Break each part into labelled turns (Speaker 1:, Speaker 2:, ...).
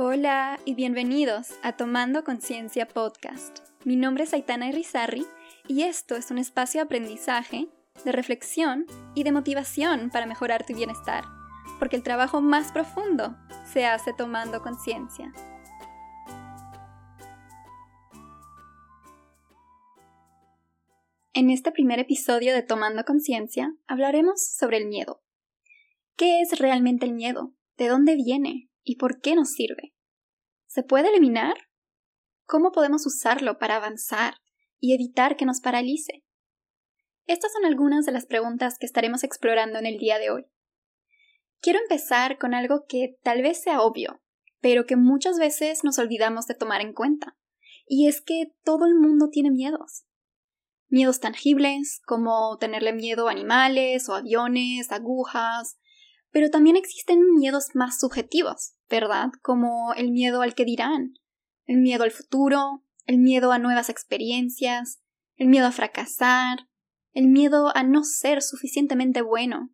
Speaker 1: Hola y bienvenidos a Tomando Conciencia Podcast. Mi nombre es Aitana Irizarry y esto es un espacio de aprendizaje, de reflexión y de motivación para mejorar tu bienestar, porque el trabajo más profundo se hace tomando conciencia. En este primer episodio de Tomando Conciencia hablaremos sobre el miedo. ¿Qué es realmente el miedo? ¿De dónde viene? ¿Y por qué nos sirve? ¿Se puede eliminar? ¿Cómo podemos usarlo para avanzar y evitar que nos paralice? Estas son algunas de las preguntas que estaremos explorando en el día de hoy. Quiero empezar con algo que tal vez sea obvio, pero que muchas veces nos olvidamos de tomar en cuenta, y es que todo el mundo tiene miedos. Miedos tangibles, como tenerle miedo a animales o aviones, agujas, pero también existen miedos más subjetivos, ¿verdad? Como el miedo al que dirán, el miedo al futuro, el miedo a nuevas experiencias, el miedo a fracasar, el miedo a no ser suficientemente bueno,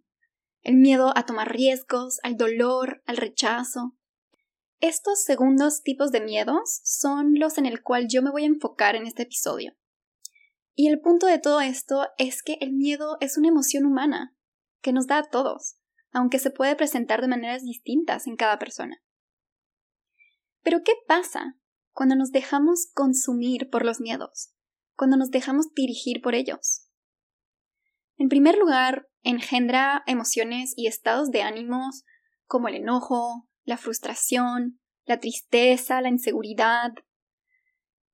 Speaker 1: el miedo a tomar riesgos, al dolor, al rechazo. Estos segundos tipos de miedos son los en el cual yo me voy a enfocar en este episodio. Y el punto de todo esto es que el miedo es una emoción humana, que nos da a todos, aunque se puede presentar de maneras distintas en cada persona. Pero ¿qué pasa cuando nos dejamos consumir por los miedos? Cuando nos dejamos dirigir por ellos. En primer lugar, engendra emociones y estados de ánimos como el enojo, la frustración, la tristeza, la inseguridad.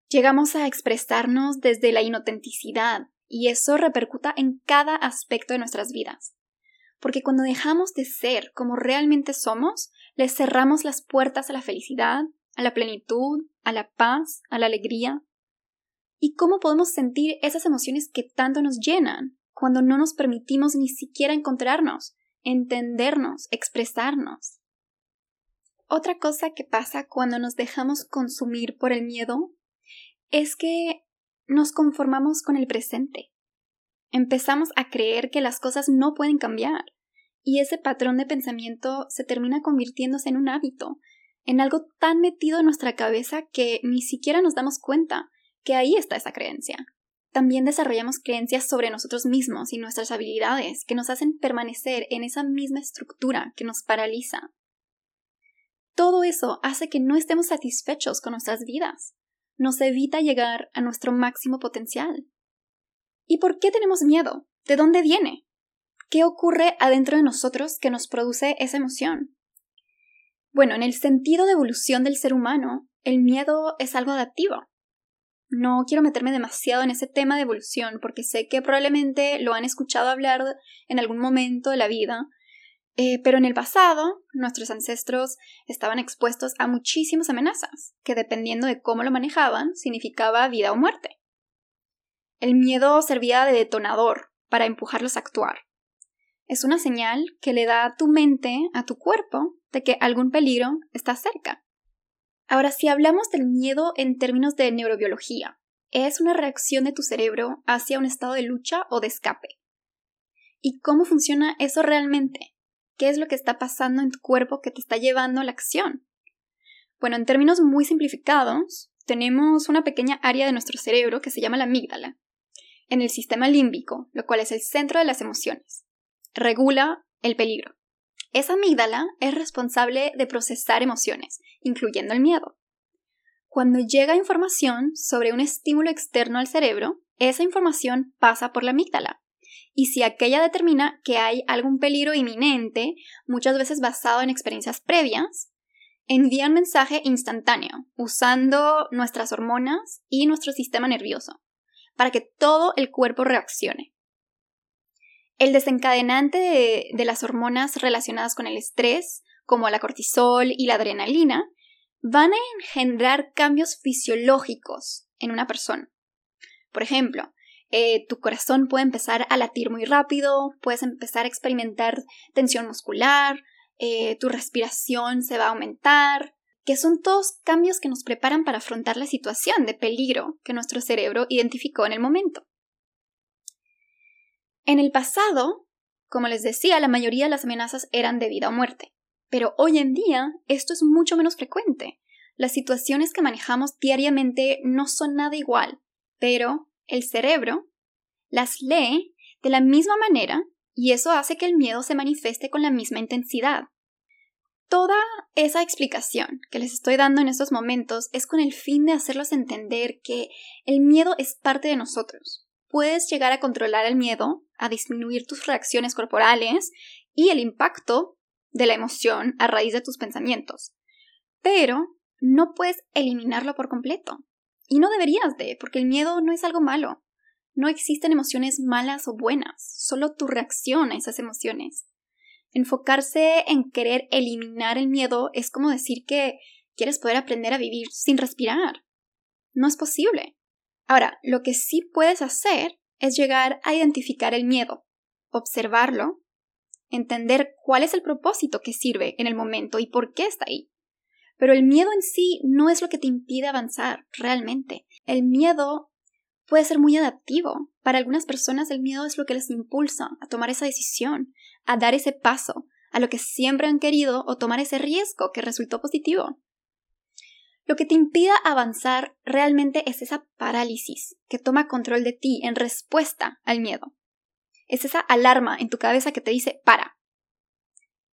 Speaker 1: Llegamos a expresarnos desde la inautenticidad y eso repercuta en cada aspecto de nuestras vidas porque cuando dejamos de ser como realmente somos, le cerramos las puertas a la felicidad, a la plenitud, a la paz, a la alegría. ¿Y cómo podemos sentir esas emociones que tanto nos llenan cuando no nos permitimos ni siquiera encontrarnos, entendernos, expresarnos? Otra cosa que pasa cuando nos dejamos consumir por el miedo es que nos conformamos con el presente. Empezamos a creer que las cosas no pueden cambiar, y ese patrón de pensamiento se termina convirtiéndose en un hábito, en algo tan metido en nuestra cabeza que ni siquiera nos damos cuenta que ahí está esa creencia. También desarrollamos creencias sobre nosotros mismos y nuestras habilidades que nos hacen permanecer en esa misma estructura que nos paraliza. Todo eso hace que no estemos satisfechos con nuestras vidas, nos evita llegar a nuestro máximo potencial. ¿Y por qué tenemos miedo? ¿De dónde viene? ¿Qué ocurre adentro de nosotros que nos produce esa emoción? Bueno, en el sentido de evolución del ser humano, el miedo es algo adaptivo. No quiero meterme demasiado en ese tema de evolución porque sé que probablemente lo han escuchado hablar en algún momento de la vida, eh, pero en el pasado nuestros ancestros estaban expuestos a muchísimas amenazas, que dependiendo de cómo lo manejaban significaba vida o muerte. El miedo servía de detonador para empujarlos a actuar. Es una señal que le da a tu mente, a tu cuerpo, de que algún peligro está cerca. Ahora, si hablamos del miedo en términos de neurobiología, es una reacción de tu cerebro hacia un estado de lucha o de escape. ¿Y cómo funciona eso realmente? ¿Qué es lo que está pasando en tu cuerpo que te está llevando a la acción? Bueno, en términos muy simplificados, tenemos una pequeña área de nuestro cerebro que se llama la amígdala, en el sistema límbico, lo cual es el centro de las emociones. Regula el peligro. Esa amígdala es responsable de procesar emociones, incluyendo el miedo. Cuando llega información sobre un estímulo externo al cerebro, esa información pasa por la amígdala. Y si aquella determina que hay algún peligro inminente, muchas veces basado en experiencias previas, envía un mensaje instantáneo, usando nuestras hormonas y nuestro sistema nervioso para que todo el cuerpo reaccione. El desencadenante de, las hormonas relacionadas con el estrés, como la cortisol y la adrenalina, van a engendrar cambios fisiológicos en una persona. Por ejemplo, eh, tu corazón puede empezar a latir muy rápido, puedes empezar a experimentar tensión muscular, eh, tu respiración se va a aumentar, que son todos cambios que nos preparan para afrontar la situación de peligro que nuestro cerebro identificó en el momento. En el pasado, como les decía, la mayoría de las amenazas eran de vida o muerte, pero hoy en día esto es mucho menos frecuente, Las situaciones que manejamos diariamente no son nada igual, pero el cerebro las lee de la misma manera y eso hace que el miedo se manifieste con la misma intensidad. Toda esa explicación que les estoy dando en estos momentos es con el fin de hacerlos entender que el miedo es parte de nosotros. Puedes llegar a controlar el miedo, a disminuir tus reacciones corporales y el impacto de la emoción a raíz de tus pensamientos. Pero no puedes eliminarlo por completo. Y no deberías de, porque el miedo no es algo malo. No existen emociones malas o buenas, solo tu reacción a esas emociones. Enfocarse en querer eliminar el miedo es como decir que quieres poder aprender a vivir sin respirar. No es posible. Ahora, lo que sí puedes hacer es llegar a identificar el miedo, observarlo, entender cuál es el propósito que sirve en el momento y por qué está ahí. Pero el miedo en sí no es lo que te impide avanzar realmente. El miedo puede ser muy adaptivo. Para algunas personas el miedo es lo que les impulsa a tomar esa decisión, a dar ese paso, a lo que siempre han querido o tomar ese riesgo que resultó positivo. Lo que te impida avanzar realmente es esa parálisis que toma control de ti en respuesta al miedo. Es esa alarma en tu cabeza que te dice para,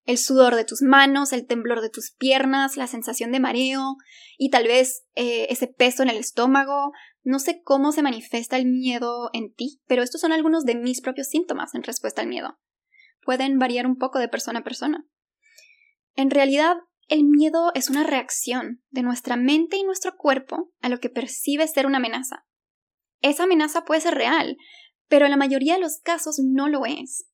Speaker 1: el sudor de tus manos, el temblor de tus piernas, la sensación de mareo y tal vez eh, ese peso en el estómago. No sé cómo se manifiesta el miedo en ti, pero estos son algunos de mis propios síntomas en respuesta al miedo. Pueden variar un poco de persona a persona. En realidad, el miedo es una reacción de nuestra mente y nuestro cuerpo a lo que percibe ser una amenaza. Esa amenaza puede ser real, pero en la mayoría de los casos no lo es.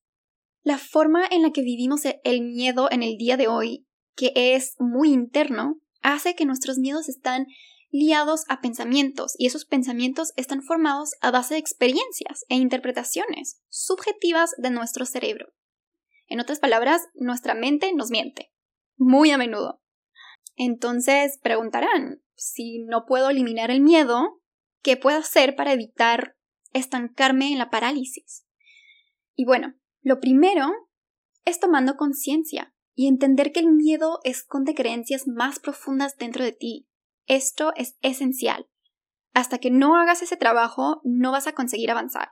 Speaker 1: La forma en la que vivimos e-, el miedo en el día de hoy, que es muy interno, hace que nuestros miedos están liados a pensamientos y esos pensamientos están formados a base de experiencias e interpretaciones subjetivas de nuestro cerebro. En otras palabras, nuestra mente nos miente, muy a menudo. Entonces preguntarán, si no puedo eliminar el miedo, ¿qué puedo hacer para evitar estancarme en la parálisis? Y bueno, lo primero es tomando conciencia y entender que el miedo esconde creencias más profundas dentro de ti. Esto es esencial. Hasta que no hagas ese trabajo, no vas a conseguir avanzar.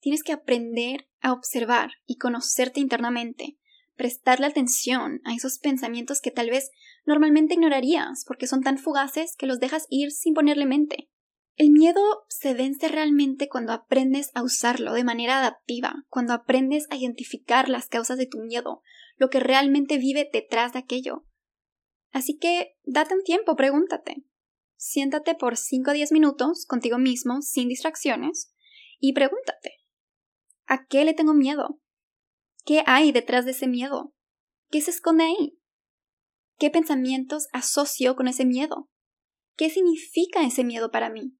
Speaker 1: Tienes que aprender a observar y conocerte internamente, prestarle atención a esos pensamientos que tal vez normalmente ignorarías porque son tan fugaces que los dejas ir sin ponerle mente. El miedo se vence realmente cuando aprendes a usarlo de manera adaptiva, cuando aprendes a identificar las causas de tu miedo, lo que realmente vive detrás de aquello. Así que date un tiempo, pregúntate. Siéntate por 5 o 10 minutos contigo mismo, sin distracciones, y pregúntate, ¿a qué le tengo miedo? ¿Qué hay detrás de ese miedo? ¿Qué se esconde ahí? ¿Qué pensamientos asocio con ese miedo? ¿Qué significa ese miedo para mí?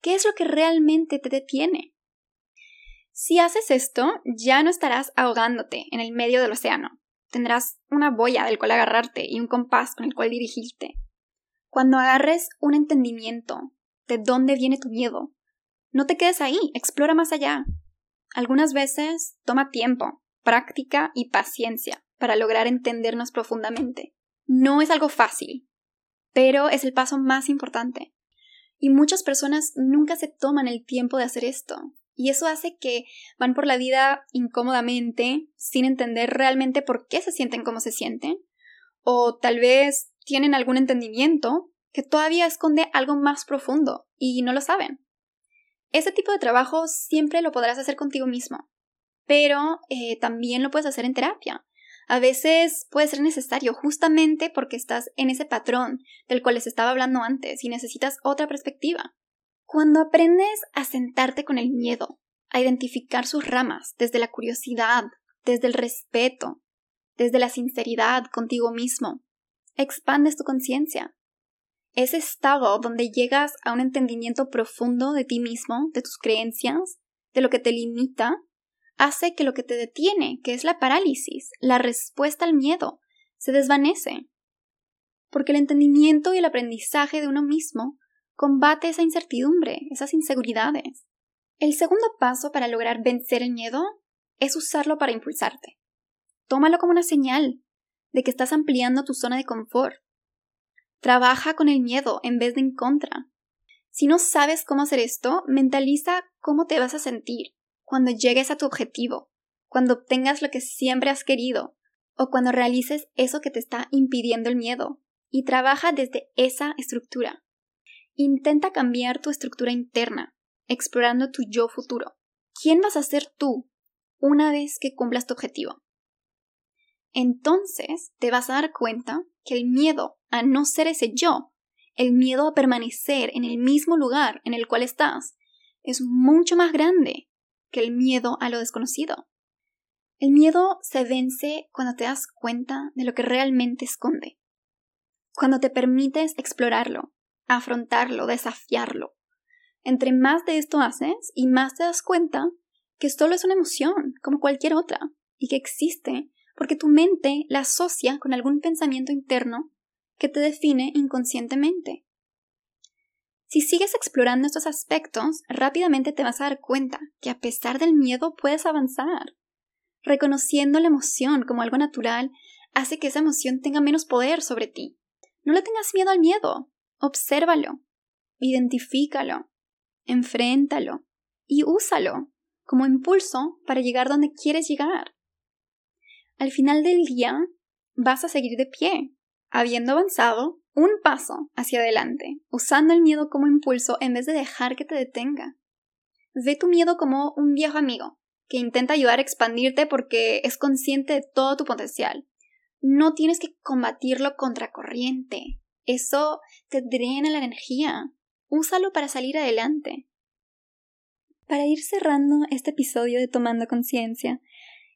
Speaker 1: ¿Qué es lo que realmente te detiene? Si haces esto, ya no estarás ahogándote en el medio del océano. Tendrás una boya del cual agarrarte y un compás con el cual dirigirte. Cuando agarres un entendimiento de dónde viene tu miedo, no te quedes ahí, explora más allá. Algunas veces toma tiempo, práctica y paciencia para lograr entendernos profundamente. No es algo fácil, pero es el paso más importante. Y muchas personas nunca se toman el tiempo de hacer esto. Y eso hace que van por la vida incómodamente, sin entender realmente por qué se sienten como se sienten. O tal vez tienen algún entendimiento que todavía esconde algo más profundo y no lo saben. Ese tipo de trabajo siempre lo podrás hacer contigo mismo, pero eh, también lo puedes hacer en terapia. A veces puede ser necesario justamente porque estás en ese patrón del cual les estaba hablando antes y necesitas otra perspectiva. Cuando aprendes a sentarte con el miedo, a identificar sus ramas desde la curiosidad, desde el respeto, desde la sinceridad contigo mismo, expandes tu conciencia. Ese estado donde llegas a un entendimiento profundo de ti mismo, de tus creencias, de lo que te limita hace que lo que te detiene, que es la parálisis, la respuesta al miedo, se desvanece. Porque el entendimiento y el aprendizaje de uno mismo combate esa incertidumbre, esas inseguridades. El segundo paso para lograr vencer el miedo es usarlo para impulsarte. Tómalo como una señal de que estás ampliando tu zona de confort. Trabaja con el miedo en vez de en contra. Si no sabes cómo hacer esto, mentaliza cómo te vas a sentir cuando llegues a tu objetivo, cuando obtengas lo que siempre has querido, o cuando realices eso que te está impidiendo el miedo, y trabaja desde esa estructura. Intenta cambiar tu estructura interna, explorando tu yo futuro. ¿Quién vas a ser tú una vez que cumplas tu objetivo? Entonces te vas a dar cuenta que el miedo a no ser ese yo, el miedo a permanecer en el mismo lugar en el cual estás, es mucho más grande que el miedo a lo desconocido. El miedo se vence cuando te das cuenta de lo que realmente esconde, cuando te permites explorarlo, afrontarlo, desafiarlo. Entre más de esto haces y más te das cuenta que solo es una emoción, como cualquier otra, y que existe porque tu mente la asocia con algún pensamiento interno que te define inconscientemente. Si sigues explorando estos aspectos, rápidamente te vas a dar cuenta que a pesar del miedo puedes avanzar. Reconociendo la emoción como algo natural hace que esa emoción tenga menos poder sobre ti. No le tengas miedo al miedo, obsérvalo, identifícalo, enfréntalo y úsalo como impulso para llegar donde quieres llegar. Al final del día vas a seguir de pie, habiendo avanzado un paso hacia adelante, usando el miedo como impulso en vez de dejar que te detenga. Ve tu miedo como un viejo amigo, que intenta ayudar a expandirte porque es consciente de todo tu potencial. No tienes que combatirlo contracorriente. Eso te drena la energía. Úsalo para salir adelante. Para ir cerrando este episodio de Tomando Conciencia,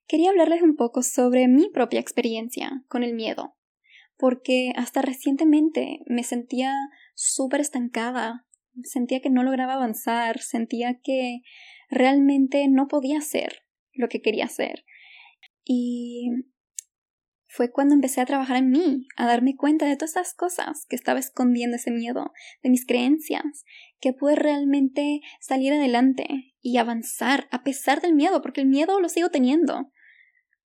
Speaker 1: quería hablarles un poco sobre mi propia experiencia con el miedo, porque hasta recientemente me sentía súper estancada, sentía que no lograba avanzar, sentía que realmente no podía hacer lo que quería hacer. Y fue cuando empecé a trabajar en mí, a darme cuenta de todas esas cosas que estaba escondiendo ese miedo, de mis creencias, que pude realmente salir adelante y avanzar a pesar del miedo, porque el miedo lo sigo teniendo.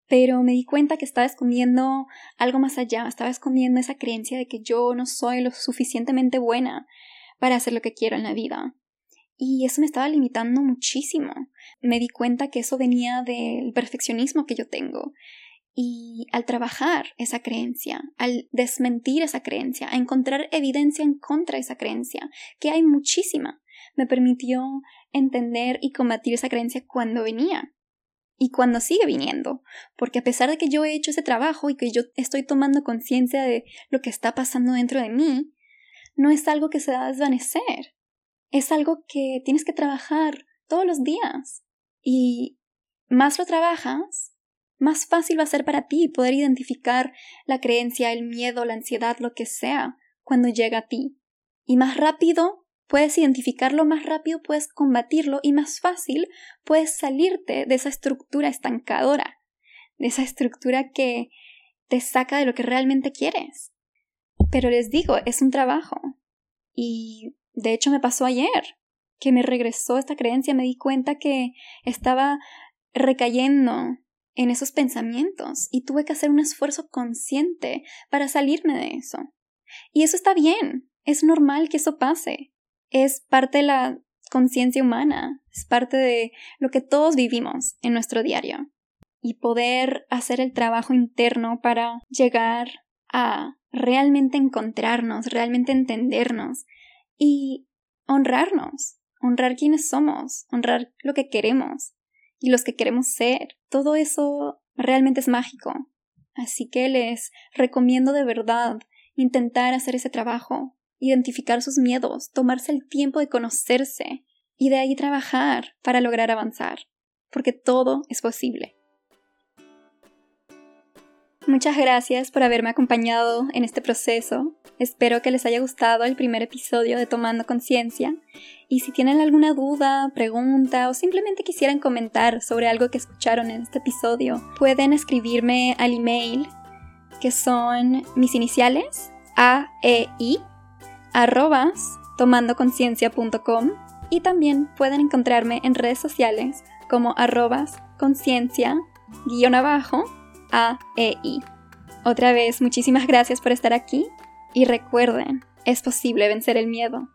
Speaker 1: Pero me di cuenta que estaba escondiendo algo más allá, estaba escondiendo esa creencia de que yo no soy lo suficientemente buena para hacer lo que quiero en la vida. Y eso me estaba limitando muchísimo. Me di cuenta que eso venía del perfeccionismo que yo tengo. Y al trabajar esa creencia, al desmentir esa creencia, a encontrar evidencia en contra de esa creencia, que hay muchísima, me permitió entender y combatir esa creencia cuando venía y cuando sigue viniendo, porque a pesar de que yo he hecho ese trabajo y que yo estoy tomando conciencia de lo que está pasando dentro de mí, no es algo que se va a desvanecer, es algo que tienes que trabajar todos los días. Y más lo trabajas, más fácil va a ser para ti poder identificar la creencia, el miedo, la ansiedad, lo que sea, cuando llega a ti. Y más rápido puedes identificarlo, más rápido puedes combatirlo y más fácil puedes salirte de esa estructura estancadora, de esa estructura que te saca de lo que realmente quieres. Pero les digo, es un trabajo. Y de hecho me pasó ayer, que me regresó esta creencia, me di cuenta que estaba recayendo en esos pensamientos y tuve que hacer un esfuerzo consciente para salirme de eso. Y eso está bien, es normal que eso pase, es parte de la conciencia humana, es parte de lo que todos vivimos en nuestro diario. Y poder hacer el trabajo interno para llegar a realmente encontrarnos, realmente entendernos y honrarnos, honrar quienes somos, honrar lo que queremos y los que queremos ser. Todo eso realmente es mágico. Así que les recomiendo de verdad intentar hacer ese trabajo, identificar sus miedos, tomarse el tiempo de conocerse y de ahí trabajar para lograr avanzar, porque todo es posible. Muchas gracias por haberme acompañado en este proceso. Espero que les haya gustado el primer episodio de Tomando Conciencia. Y si tienen alguna duda, pregunta o simplemente quisieran comentar sobre algo que escucharon en este episodio, pueden escribirme al email que son mis iniciales a e i arrobas tomandoconciencia.com y también pueden encontrarme en redes sociales como arrobas conciencia guion abajo a e i. Otra vez, muchísimas gracias por estar aquí Y recuerden, es posible vencer el miedo.